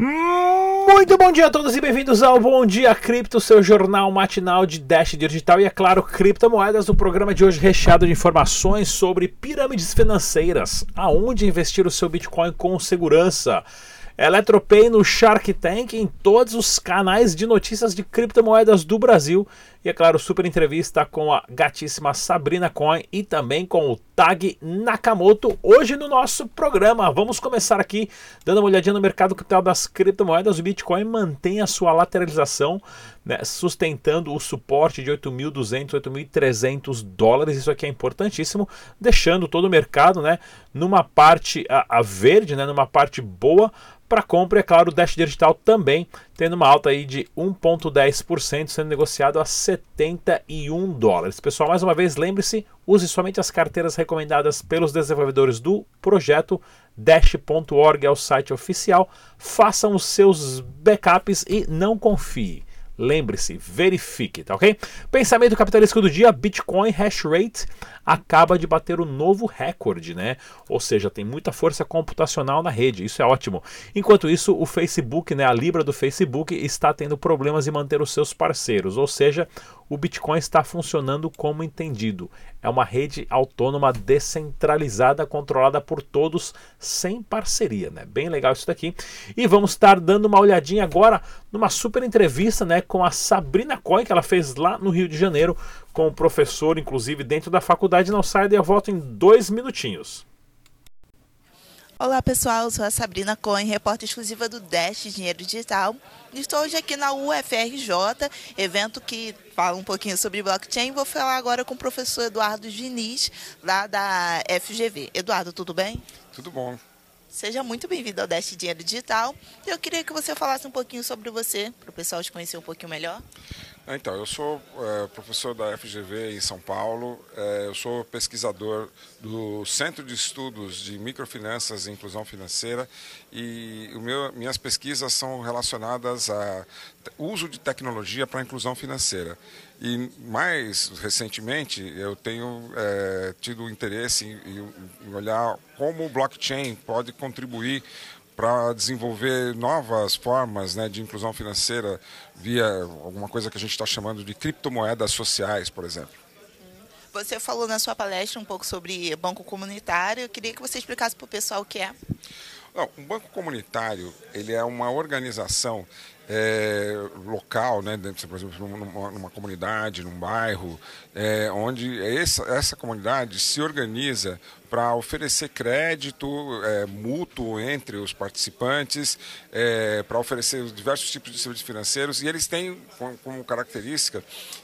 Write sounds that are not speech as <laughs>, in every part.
Muito bom dia a todos e bem-vindos ao Bom Dia Cripto, seu jornal matinal de Dash Digital e, é claro, criptomoedas. O programa de hoje recheado de informações sobre pirâmides financeiras, aonde investir o seu Bitcoin com segurança. Eletropay no Shark Tank em todos os canais de notícias de criptomoedas do Brasil. E é claro, super entrevista com a gatíssima Sabrina Coin e também com o Tag Nakamoto hoje no nosso programa. Vamos começar aqui dando uma olhadinha no mercado capital das criptomoedas. O Bitcoin mantém a sua lateralização, né, sustentando o suporte de 8.200, 8.300 dólares. Isso aqui é importantíssimo, deixando todo o mercado né, numa parte a, a verde, né, numa parte boa para compra, é claro, o Dash Digital também tendo uma alta aí de 1,10%, sendo negociado a 71 dólares. Pessoal, mais uma vez, lembre-se, use somente as carteiras recomendadas pelos desenvolvedores do projeto. Dash.org é o site oficial. Façam os seus backups e não confie. Lembre-se, verifique, tá ok? Pensamento capitalístico do dia: Bitcoin hash rate acaba de bater o um novo recorde, né? Ou seja, tem muita força computacional na rede, isso é ótimo. Enquanto isso, o Facebook, né, a Libra do Facebook, está tendo problemas em manter os seus parceiros, ou seja, o Bitcoin está funcionando como entendido. É uma rede autônoma descentralizada, controlada por todos, sem parceria. Né? Bem legal isso daqui. E vamos estar dando uma olhadinha agora numa super entrevista né, com a Sabrina Coy, que ela fez lá no Rio de Janeiro, com o professor, inclusive, dentro da faculdade. Não saia, eu volto em dois minutinhos. Olá pessoal, eu sou a Sabrina Cohen, repórter exclusiva do Dash Dinheiro Digital. Estou hoje aqui na UFRJ, evento que fala um pouquinho sobre blockchain. Vou falar agora com o professor Eduardo Diniz, lá da FGV. Eduardo, tudo bem? Tudo bom. Seja muito bem-vindo ao Dash Dinheiro Digital. Eu queria que você falasse um pouquinho sobre você, para o pessoal te conhecer um pouquinho melhor. É, então, eu sou é, professor da FGV em São Paulo, é, eu sou pesquisador do Centro de Estudos de Microfinanças e Inclusão Financeira e meu, minhas pesquisas são relacionadas ao uso de tecnologia para a inclusão financeira. E mais recentemente eu tenho é, tido interesse em, em olhar como o blockchain pode contribuir para desenvolver novas formas né, de inclusão financeira via alguma coisa que a gente está chamando de criptomoedas sociais, por exemplo. Você falou na sua palestra um pouco sobre banco comunitário. Eu queria que você explicasse para o pessoal o que é. Não, um banco comunitário ele é uma organização é, local, né, dentro, por exemplo, numa, numa comunidade, num bairro, é, onde essa, essa comunidade se organiza para oferecer crédito é, mútuo entre os participantes, é, para oferecer diversos tipos de serviços financeiros, e eles têm como característica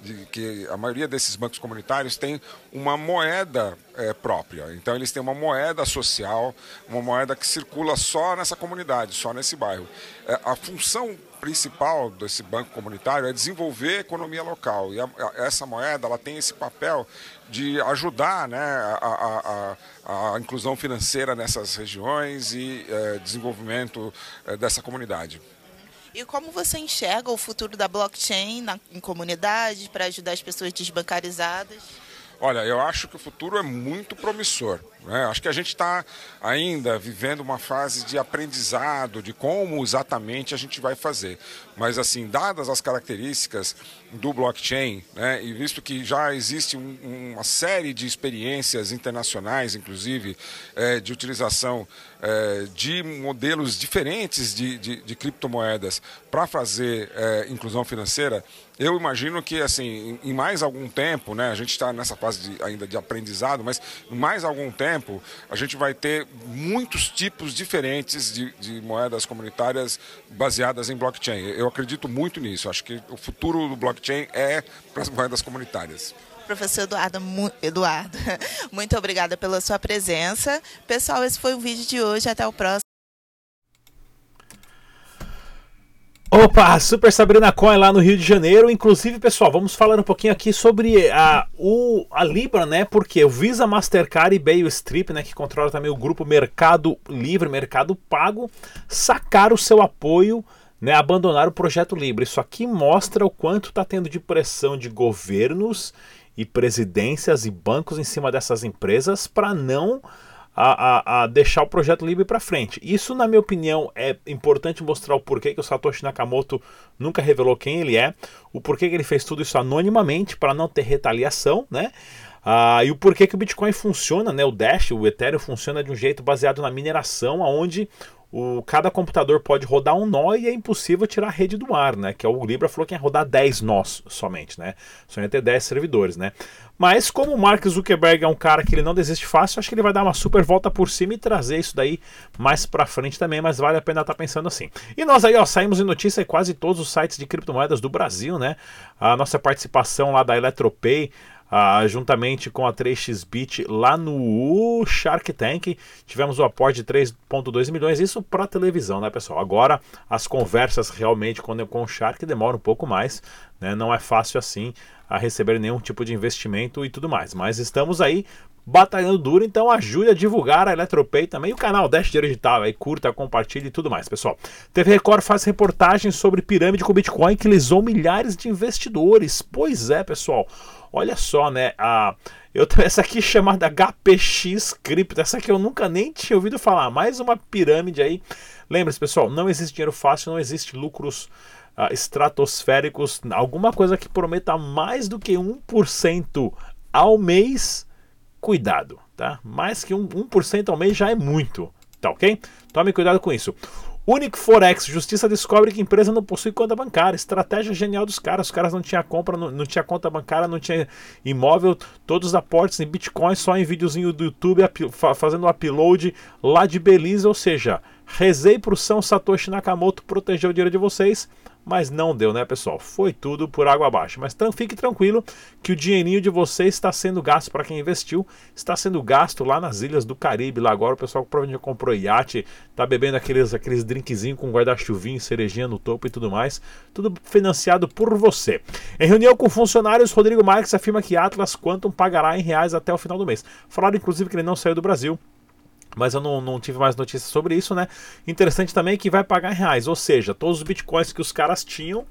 de que a maioria desses bancos comunitários tem uma moeda é, própria. Então eles têm uma moeda social, uma moeda que circula só nessa comunidade, só nesse bairro. É, a função principal desse banco comunitário é desenvolver a economia local. E a, a, essa moeda ela tem esse papel de ajudar né, a, a, a inclusão financeira nessas regiões e é, desenvolvimento é, dessa comunidade. E como você enxerga o futuro da blockchain na, em comunidades para ajudar as pessoas desbancarizadas? Olha, eu acho que o futuro é muito promissor. Né? Acho que a gente está ainda vivendo uma fase de aprendizado de como exatamente a gente vai fazer. Mas, assim, dadas as características do blockchain, né, e visto que já existe um, uma série de experiências internacionais, inclusive, é, de utilização é, de modelos diferentes de, de, de criptomoedas para fazer é, inclusão financeira, eu imagino que, assim, em mais algum tempo, né, a gente está nessa fase de, ainda de aprendizado, mas em mais algum tempo, a gente vai ter muitos tipos diferentes de, de moedas comunitárias baseadas em blockchain. Eu acredito muito nisso. Acho que o futuro do blockchain é para as moedas comunitárias. Professor Eduardo, Eduardo, <laughs> muito obrigada pela sua presença. Pessoal, esse foi o vídeo de hoje. Até o próximo. Opa, Super Sabrina Coin lá no Rio de Janeiro. Inclusive, pessoal, vamos falar um pouquinho aqui sobre a, o, a Libra, né? Porque o Visa, Mastercard e Bayo Strip, né? Que controla também o grupo Mercado Livre, Mercado Pago, sacaram o seu apoio, né? Abandonar o projeto Libra. Isso aqui mostra o quanto está tendo de pressão de governos e presidências e bancos em cima dessas empresas para não a, a, a deixar o projeto livre para frente. Isso, na minha opinião, é importante mostrar o porquê que o Satoshi Nakamoto nunca revelou quem ele é, o porquê que ele fez tudo isso anonimamente para não ter retaliação, né? Ah, e o porquê que o Bitcoin funciona, né? O Dash, o Ethereum funciona de um jeito baseado na mineração, onde o, cada computador pode rodar um nó e é impossível tirar a rede do ar, né? Que é o Libra falou que ia rodar 10 nós somente, né? Só ia ter 10 servidores, né? Mas como o Mark Zuckerberg é um cara que ele não desiste fácil, acho que ele vai dar uma super volta por cima e trazer isso daí mais pra frente também, mas vale a pena estar tá pensando assim. E nós aí, ó, saímos em notícia em quase todos os sites de criptomoedas do Brasil, né? A nossa participação lá da Eletropay, ah, juntamente com a 3xBit lá no Shark Tank. Tivemos o aporte de 3,2 milhões, isso para televisão, né, pessoal? Agora as conversas realmente com, com o Shark demoram um pouco mais, né? não é fácil assim a receber nenhum tipo de investimento e tudo mais. Mas estamos aí batalhando duro, então ajude a divulgar a Eletropay também o canal Dash Digital, aí curta, compartilhe e tudo mais, pessoal. TV Record faz reportagem sobre pirâmide com Bitcoin que lisou milhares de investidores. Pois é, pessoal. Olha só, né? A, eu, essa aqui chamada HPX Crypto, essa aqui eu nunca nem tinha ouvido falar. Mais uma pirâmide aí. Lembre-se, pessoal, não existe dinheiro fácil, não existe lucros uh, estratosféricos. Alguma coisa que prometa mais do que 1% ao mês, cuidado, tá? Mais que 1% ao mês já é muito, tá ok? Tome cuidado com isso. Unic Forex, justiça descobre que empresa não possui conta bancária. Estratégia genial dos caras. Os caras não tinham compra, não, não tinha conta bancária, não tinha imóvel, todos os aportes em Bitcoin, só em videozinho do YouTube, fazendo upload lá de Belize. Ou seja, rezei pro São Satoshi Nakamoto proteger o dinheiro de vocês mas não deu, né, pessoal? Foi tudo por água abaixo. Mas fique tranquilo que o dinheirinho de vocês está sendo gasto para quem investiu, está sendo gasto lá nas ilhas do Caribe. Lá agora o pessoal que provavelmente comprou iate, tá bebendo aqueles, aqueles drinkzinhos com guarda-chuvinho, cerejinha no topo e tudo mais. Tudo financiado por você. Em reunião com funcionários, Rodrigo Marques afirma que Atlas Quantum pagará em reais até o final do mês. Falaram inclusive que ele não saiu do Brasil mas eu não, não, tive mais notícias sobre isso, né? Interessante também que vai pagar em reais, ou seja, todos os bitcoins que os caras tinham,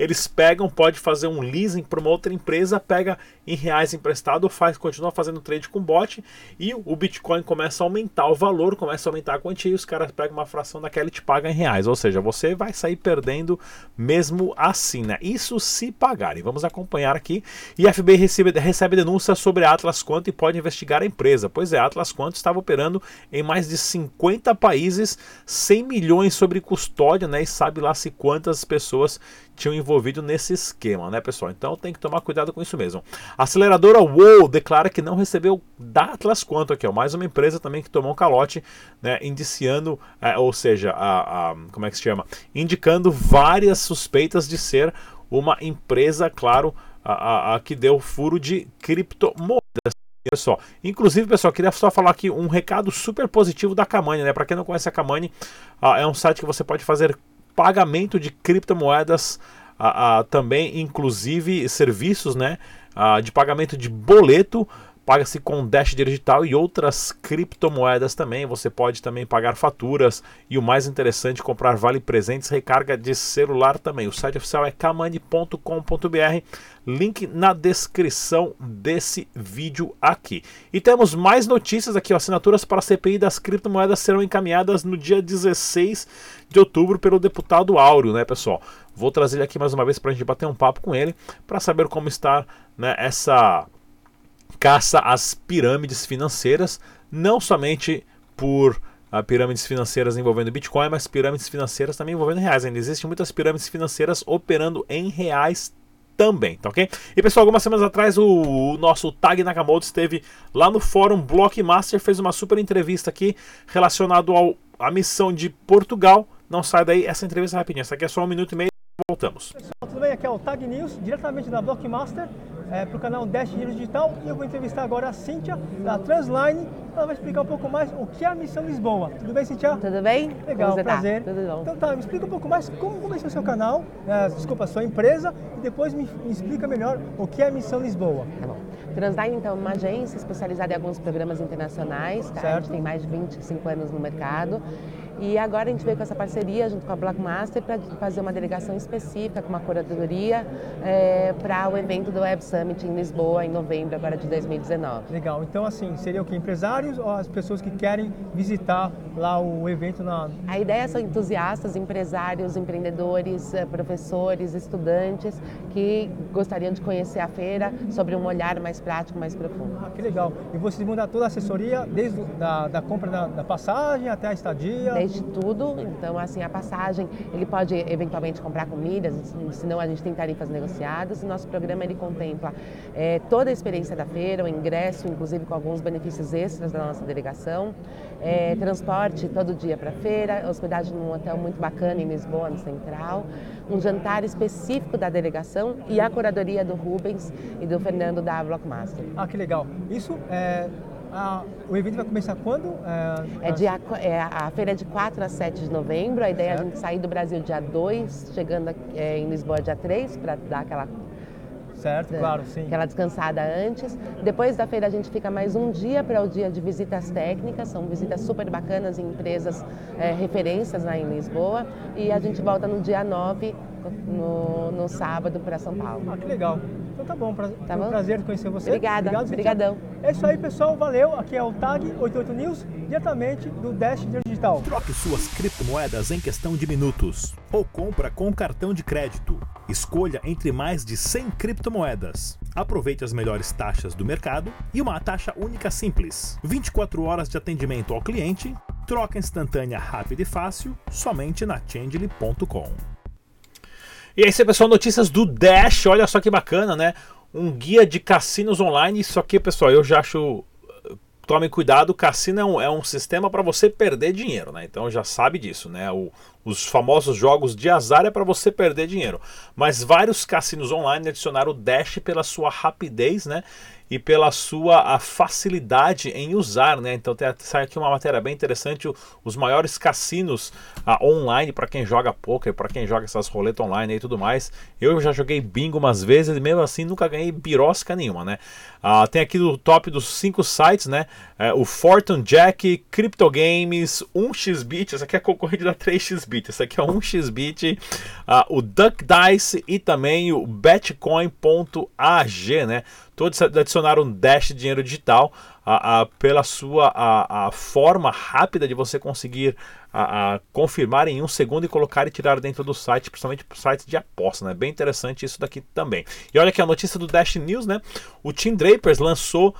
eles pegam, pode fazer um leasing para uma outra empresa, pega em reais emprestado, faz, continua fazendo trade com bot e o Bitcoin começa a aumentar o valor, começa a aumentar a quantia e os caras pegam uma fração daquela e te pagam em reais. Ou seja, você vai sair perdendo mesmo assim, né? Isso se pagarem. Vamos acompanhar aqui. E FBI recebe, recebe denúncia sobre a Atlas Quanto e pode investigar a empresa. Pois é, a Atlas Quanto estava operando em mais de 50 países, 100 milhões sobre custódia, né? E sabe lá se quantas pessoas tinham envolvido nesse esquema, né, pessoal? Então tem que tomar cuidado com isso mesmo. A aceleradora WOW declara que não recebeu da Atlas Quanto aqui, ó, mais uma empresa também que tomou um calote, né, indiciando, é, ou seja, a, a, como é que se chama? Indicando várias suspeitas de ser uma empresa, claro, a, a que deu furo de criptomoedas. Pessoal, inclusive, pessoal, queria só falar aqui um recado super positivo da Kamani, né? Para quem não conhece a Kamani, uh, é um site que você pode fazer pagamento de criptomoedas, a, a, também inclusive serviços né, a, de pagamento de boleto paga-se com Dash digital e outras criptomoedas também. Você pode também pagar faturas e o mais interessante, comprar vale presentes, recarga de celular também. O site oficial é kamani.com.br. Link na descrição desse vídeo aqui. E temos mais notícias aqui. Ó, assinaturas para a CPI das criptomoedas serão encaminhadas no dia 16 de outubro pelo deputado Áureo, né, pessoal? Vou trazer ele aqui mais uma vez para a gente bater um papo com ele para saber como está né, essa caça às pirâmides financeiras, não somente por uh, pirâmides financeiras envolvendo Bitcoin, mas pirâmides financeiras também envolvendo reais. Ainda existem muitas pirâmides financeiras operando em reais também, tá ok? E pessoal, algumas semanas atrás o, o, nosso Tag Nakamoto esteve lá no fórum Blockmaster, fez uma super entrevista aqui relacionado ao a missão de Portugal. Não sai daí, essa entrevista é rapidinha, essa aqui é só um minuto e meio, voltamos. Pessoal, tudo bem? Aqui é o Tag News, diretamente da Blockmaster é, para o canal Dash Dinheiro Digital e eu vou entrevistar agora a Cíntia da Transline. Ela vai explicar um pouco mais o que é a Missão Lisboa. Tudo bem, Cíntia? Tudo bem? Legal, tá? prazer. Tá? Tudo bom. Então tá, me explica um pouco mais como começou o seu canal, é, desculpa, a sua empresa e depois me, me, explica melhor o que é a Missão Lisboa. Tá bom. Transline, então, é uma agência especializada em alguns programas internacionais. Tá? A gente tem mais de 25 anos no mercado. E agora a gente veio com essa parceria junto com a Blockmaster para fazer uma delegação específica com uma curadoria é, para o evento do Web Summit em Lisboa em novembro agora de 2019. Legal. Então assim, seria o que empresários ou as pessoas que querem visitar lá o evento na A ideia são entusiastas, empresários, empreendedores, eh, professores, estudantes que gostariam de conhecer a feira sobre um olhar mais prático, mais profundo. Ah, que legal. E vocês mudam toda a assessoria, desde da, da compra da, da, passagem até a estadia? Desde tudo. Então, assim, a passagem, ele pode eventualmente comprar com milhas, senão a gente tem tarifas negociadas. E nosso programa, ele contempla é, toda a experiência da feira, o ingresso, inclusive com alguns benefícios extras da nossa delegação, é, transporte todo dia para a feira, hospedagem num hotel muito bacana em Lisboa, no Central, um jantar específico da delegação e a curadoria do Rubens e do Fernando da Blockmaster. Ah, que legal. Isso é. A, o evento vai começar quando? É, é, dia, é, a feira é de 4 a 7 de novembro. A ideia certo. é a gente sair do Brasil dia 2, chegando é, em Lisboa dia 3, para dar aquela Certo, claro, sim. Aquela descansada antes. Depois da feira a gente fica mais um dia para o dia de visitas técnicas, são visitas super bacanas em empresas é, referências lá em Lisboa. E a gente volta no dia 9, no, no sábado, para São Paulo. Ah, que legal. Então tá bom, pra, tá bom? um prazer conhecer você. Obrigada, Obrigado, obrigadão. É isso aí, pessoal, valeu. Aqui é o TAG 88 News, diretamente do Dash Digital. Troque suas criptomoedas em questão de minutos ou compra com cartão de crédito. Escolha entre mais de 100 criptomoedas. Aproveite as melhores taxas do mercado e uma taxa única simples. 24 horas de atendimento ao cliente, troca instantânea rápida e fácil, somente na Changely.com. E aí, pessoal, notícias do Dash. Olha só que bacana, né? Um guia de cassinos online. Isso aqui, pessoal, eu já acho. Tomem cuidado, cassino é um, é um sistema para você perder dinheiro, né? Então já sabe disso, né? O, os famosos jogos de azar é para você perder dinheiro. Mas vários cassinos online adicionaram o Dash pela sua rapidez, né? e pela sua a facilidade em usar, né? Então tem, sai aqui uma matéria bem interessante, os maiores cassinos uh, online para quem joga poker, para quem joga essas roletas online e tudo mais. Eu já joguei bingo umas vezes e mesmo assim nunca ganhei birosca nenhuma, né? Uh, tem aqui no top dos cinco sites, né? Uh, o Fortune Jack, Crypto Games, 1xBit, essa aqui é concorrente da 3xBit, essa aqui é 1xBit, o Duck Dice e também o Betcoin.ag, né? Todos adicionaram Dash de dinheiro digital a, a, pela sua a, a, forma rápida de você conseguir a, confirmar em um segundo e colocar e tirar dentro do site, principalmente para sites de aposta, né? Bem interessante isso daqui também. E olha aqui a notícia do Dash News, né? O Team Drapers lançou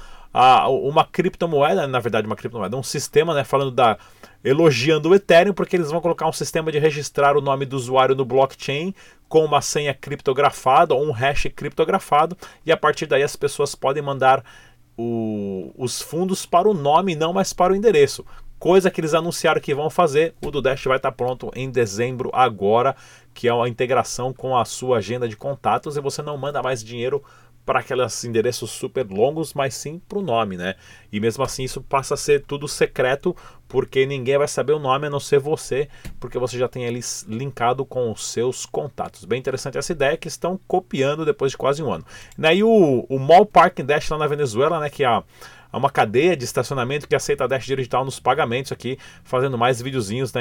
uma criptomoeda, na verdade uma criptomoeda, um sistema, né? Falando da elogiando o Ethereum porque eles vão colocar um sistema de registrar o nome do usuário no blockchain com uma senha criptografada ou um hash criptografado e a partir daí as pessoas podem mandar o, os fundos para o nome, não mais para o endereço. Coisa que eles anunciaram que vão fazer. O do Dash vai estar pronto em dezembro agora, que é uma integração com a sua agenda de contatos e você não manda mais dinheiro para aqueles endereços super longos, mas sim para o nome, né? E mesmo assim isso passa a ser tudo secreto, porque ninguém vai saber o nome a não ser você, porque você já tem ele linkado com os seus contatos. Bem interessante essa ideia que estão copiando depois de quase um ano. E aí o, o Mall Parking Dash lá na Venezuela, né? Que é a a uma cadeia de estacionamento que aceita a Dash Digital nos pagamentos aqui, fazendo mais videozinhos da,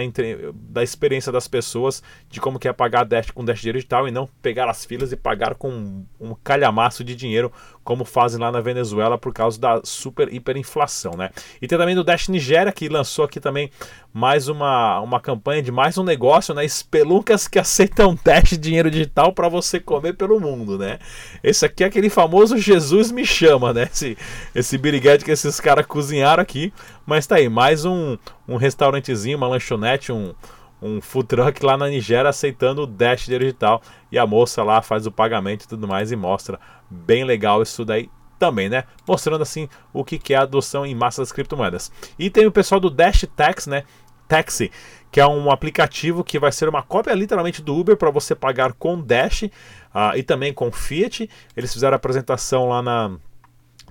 da experiência das pessoas de como que é pagar a Dash com Dash Digital e não pegar as filas e pagar com um, um calhamaço de dinheiro como fazem lá na Venezuela por causa da super hiperinflação, né? E tem também do Dash Nigéria que lançou aqui também mais uma, uma campanha de mais um negócio, né? Espeluncas que aceitam Dash dinheiro digital para você comer pelo mundo, né? Esse aqui é aquele famoso Jesus me chama, né? Esse, esse biriguete que esses caras cozinharam aqui. Mas tá aí, mais um, um restaurantezinho, uma lanchonete, um, um food truck lá na Nigéria aceitando o Dash digital. E a moça lá faz o pagamento e tudo mais e mostra. Bem legal isso daí também, né? Mostrando assim o que, é a adoção em massa das criptomoedas. E tem o pessoal do Dash Tax, né? Taxi, que é um aplicativo que vai ser uma cópia literalmente do Uber para você pagar com Dash uh, e também com Fiat. Eles fizeram a apresentação lá na,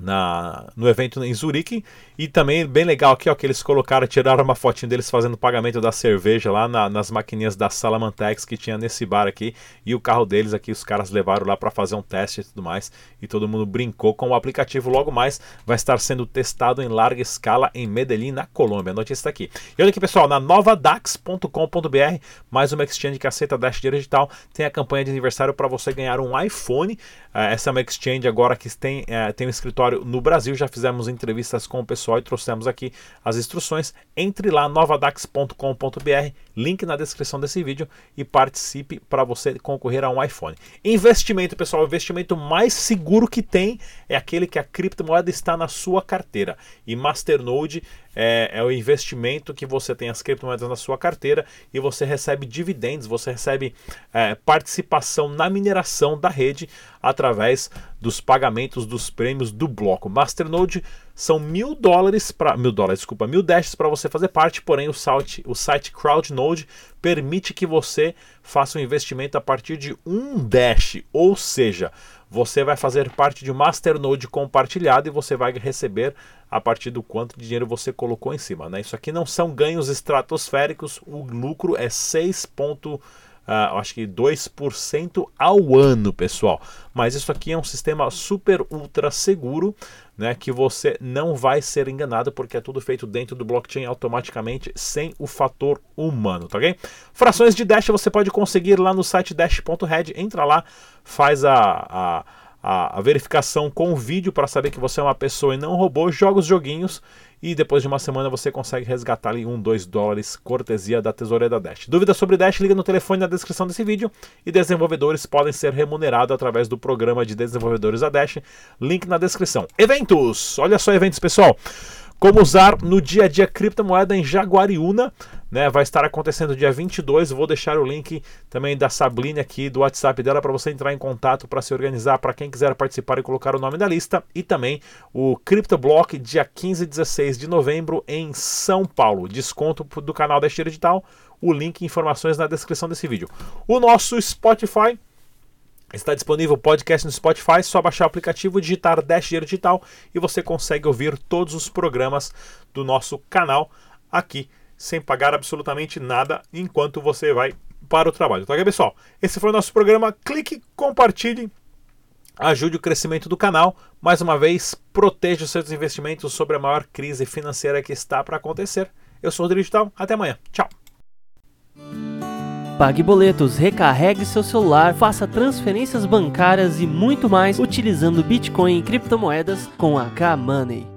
na, no evento em Zurique. E também bem legal aqui, ó, que eles colocaram, tiraram uma fotinha deles fazendo pagamento da cerveja lá na, nas maquininhas da Salamantex que tinha nesse bar aqui. E o carro deles aqui, os caras levaram lá para fazer um teste e tudo mais. E todo mundo brincou com o aplicativo. Logo mais vai estar sendo testado em larga escala em Medellín, na Colômbia. A notícia está aqui. E olha aqui, pessoal, na novadax.com.br, mais uma exchange que aceita Dash Digital, tem a campanha de aniversário para você ganhar um iPhone. Uh, essa é uma exchange agora que tem, uh, tem um escritório no Brasil. Já fizemos entrevistas com o pessoal e trouxemos aqui as instruções. Entre lá, novadax.com.br, link na descrição desse vídeo e participe para você concorrer a um iPhone. Investimento, pessoal, o investimento mais seguro que tem é aquele que a criptomoeda está na sua carteira. E Masternode é, é, o investimento que você tem as criptomoedas na sua carteira e você recebe dividendos, você recebe é, participação na mineração da rede através dos pagamentos dos prêmios do bloco. Masternode são mil dólares para mil dólares, desculpa, mil dashes para você fazer parte, porém o site, o site CrowdNode permite que você faça um investimento a partir de um dash, ou seja, você vai fazer parte de um masternode compartilhado e você vai receber a partir do quanto de dinheiro você colocou em cima. Né? Isso aqui não são ganhos estratosféricos, o lucro é 6 uh, acho que 2% ao ano, pessoal. Mas isso aqui é um sistema super ultra seguro, né, que você não vai ser enganado porque é tudo feito dentro do blockchain automaticamente sem o fator humano, tá ok? Frações de Dash você pode conseguir lá no site dash.red, entra lá, faz a, a a, verificação com o vídeo para saber que você é uma pessoa e não um robô, joga os joguinhos e depois de uma semana você consegue resgatar ali um, dois dólares, cortesia da tesoureira da Dash. Dúvidas sobre Dash? Liga no telefone na descrição desse vídeo e desenvolvedores podem ser remunerados através do programa de desenvolvedores da Dash, link na descrição. Eventos! Olha só eventos, pessoal! Como usar no dia a dia criptomoeda em Jaguariúna, né? Vai estar acontecendo dia 22. Vou deixar o link também da Sabline aqui do WhatsApp dela para você entrar em contato para se organizar para quem quiser participar e colocar o nome da lista. E também o CryptoBlock dia 15 e 16 de novembro em São Paulo. Desconto do canal da Esteira Digital. O link e informações na descrição desse vídeo. O nosso Spotify Está disponível o podcast no Spotify, só baixar o aplicativo, digitar Dash Dinheiro Digital e você consegue ouvir todos os programas do nosso canal aqui, sem pagar absolutamente nada enquanto você vai para o trabalho. Tá ok, pessoal? Esse foi o nosso programa. Clique, compartilhe, ajude o crescimento do canal. Mais uma vez, proteja os seus investimentos sobre a maior crise financeira que está para acontecer. Eu sou o Rodrigo Digital, até amanhã. Tchau! Pague boletos, recarregue seu celular, faça transferências bancárias e muito mais utilizando Bitcoin e criptomoedas com a K-Money.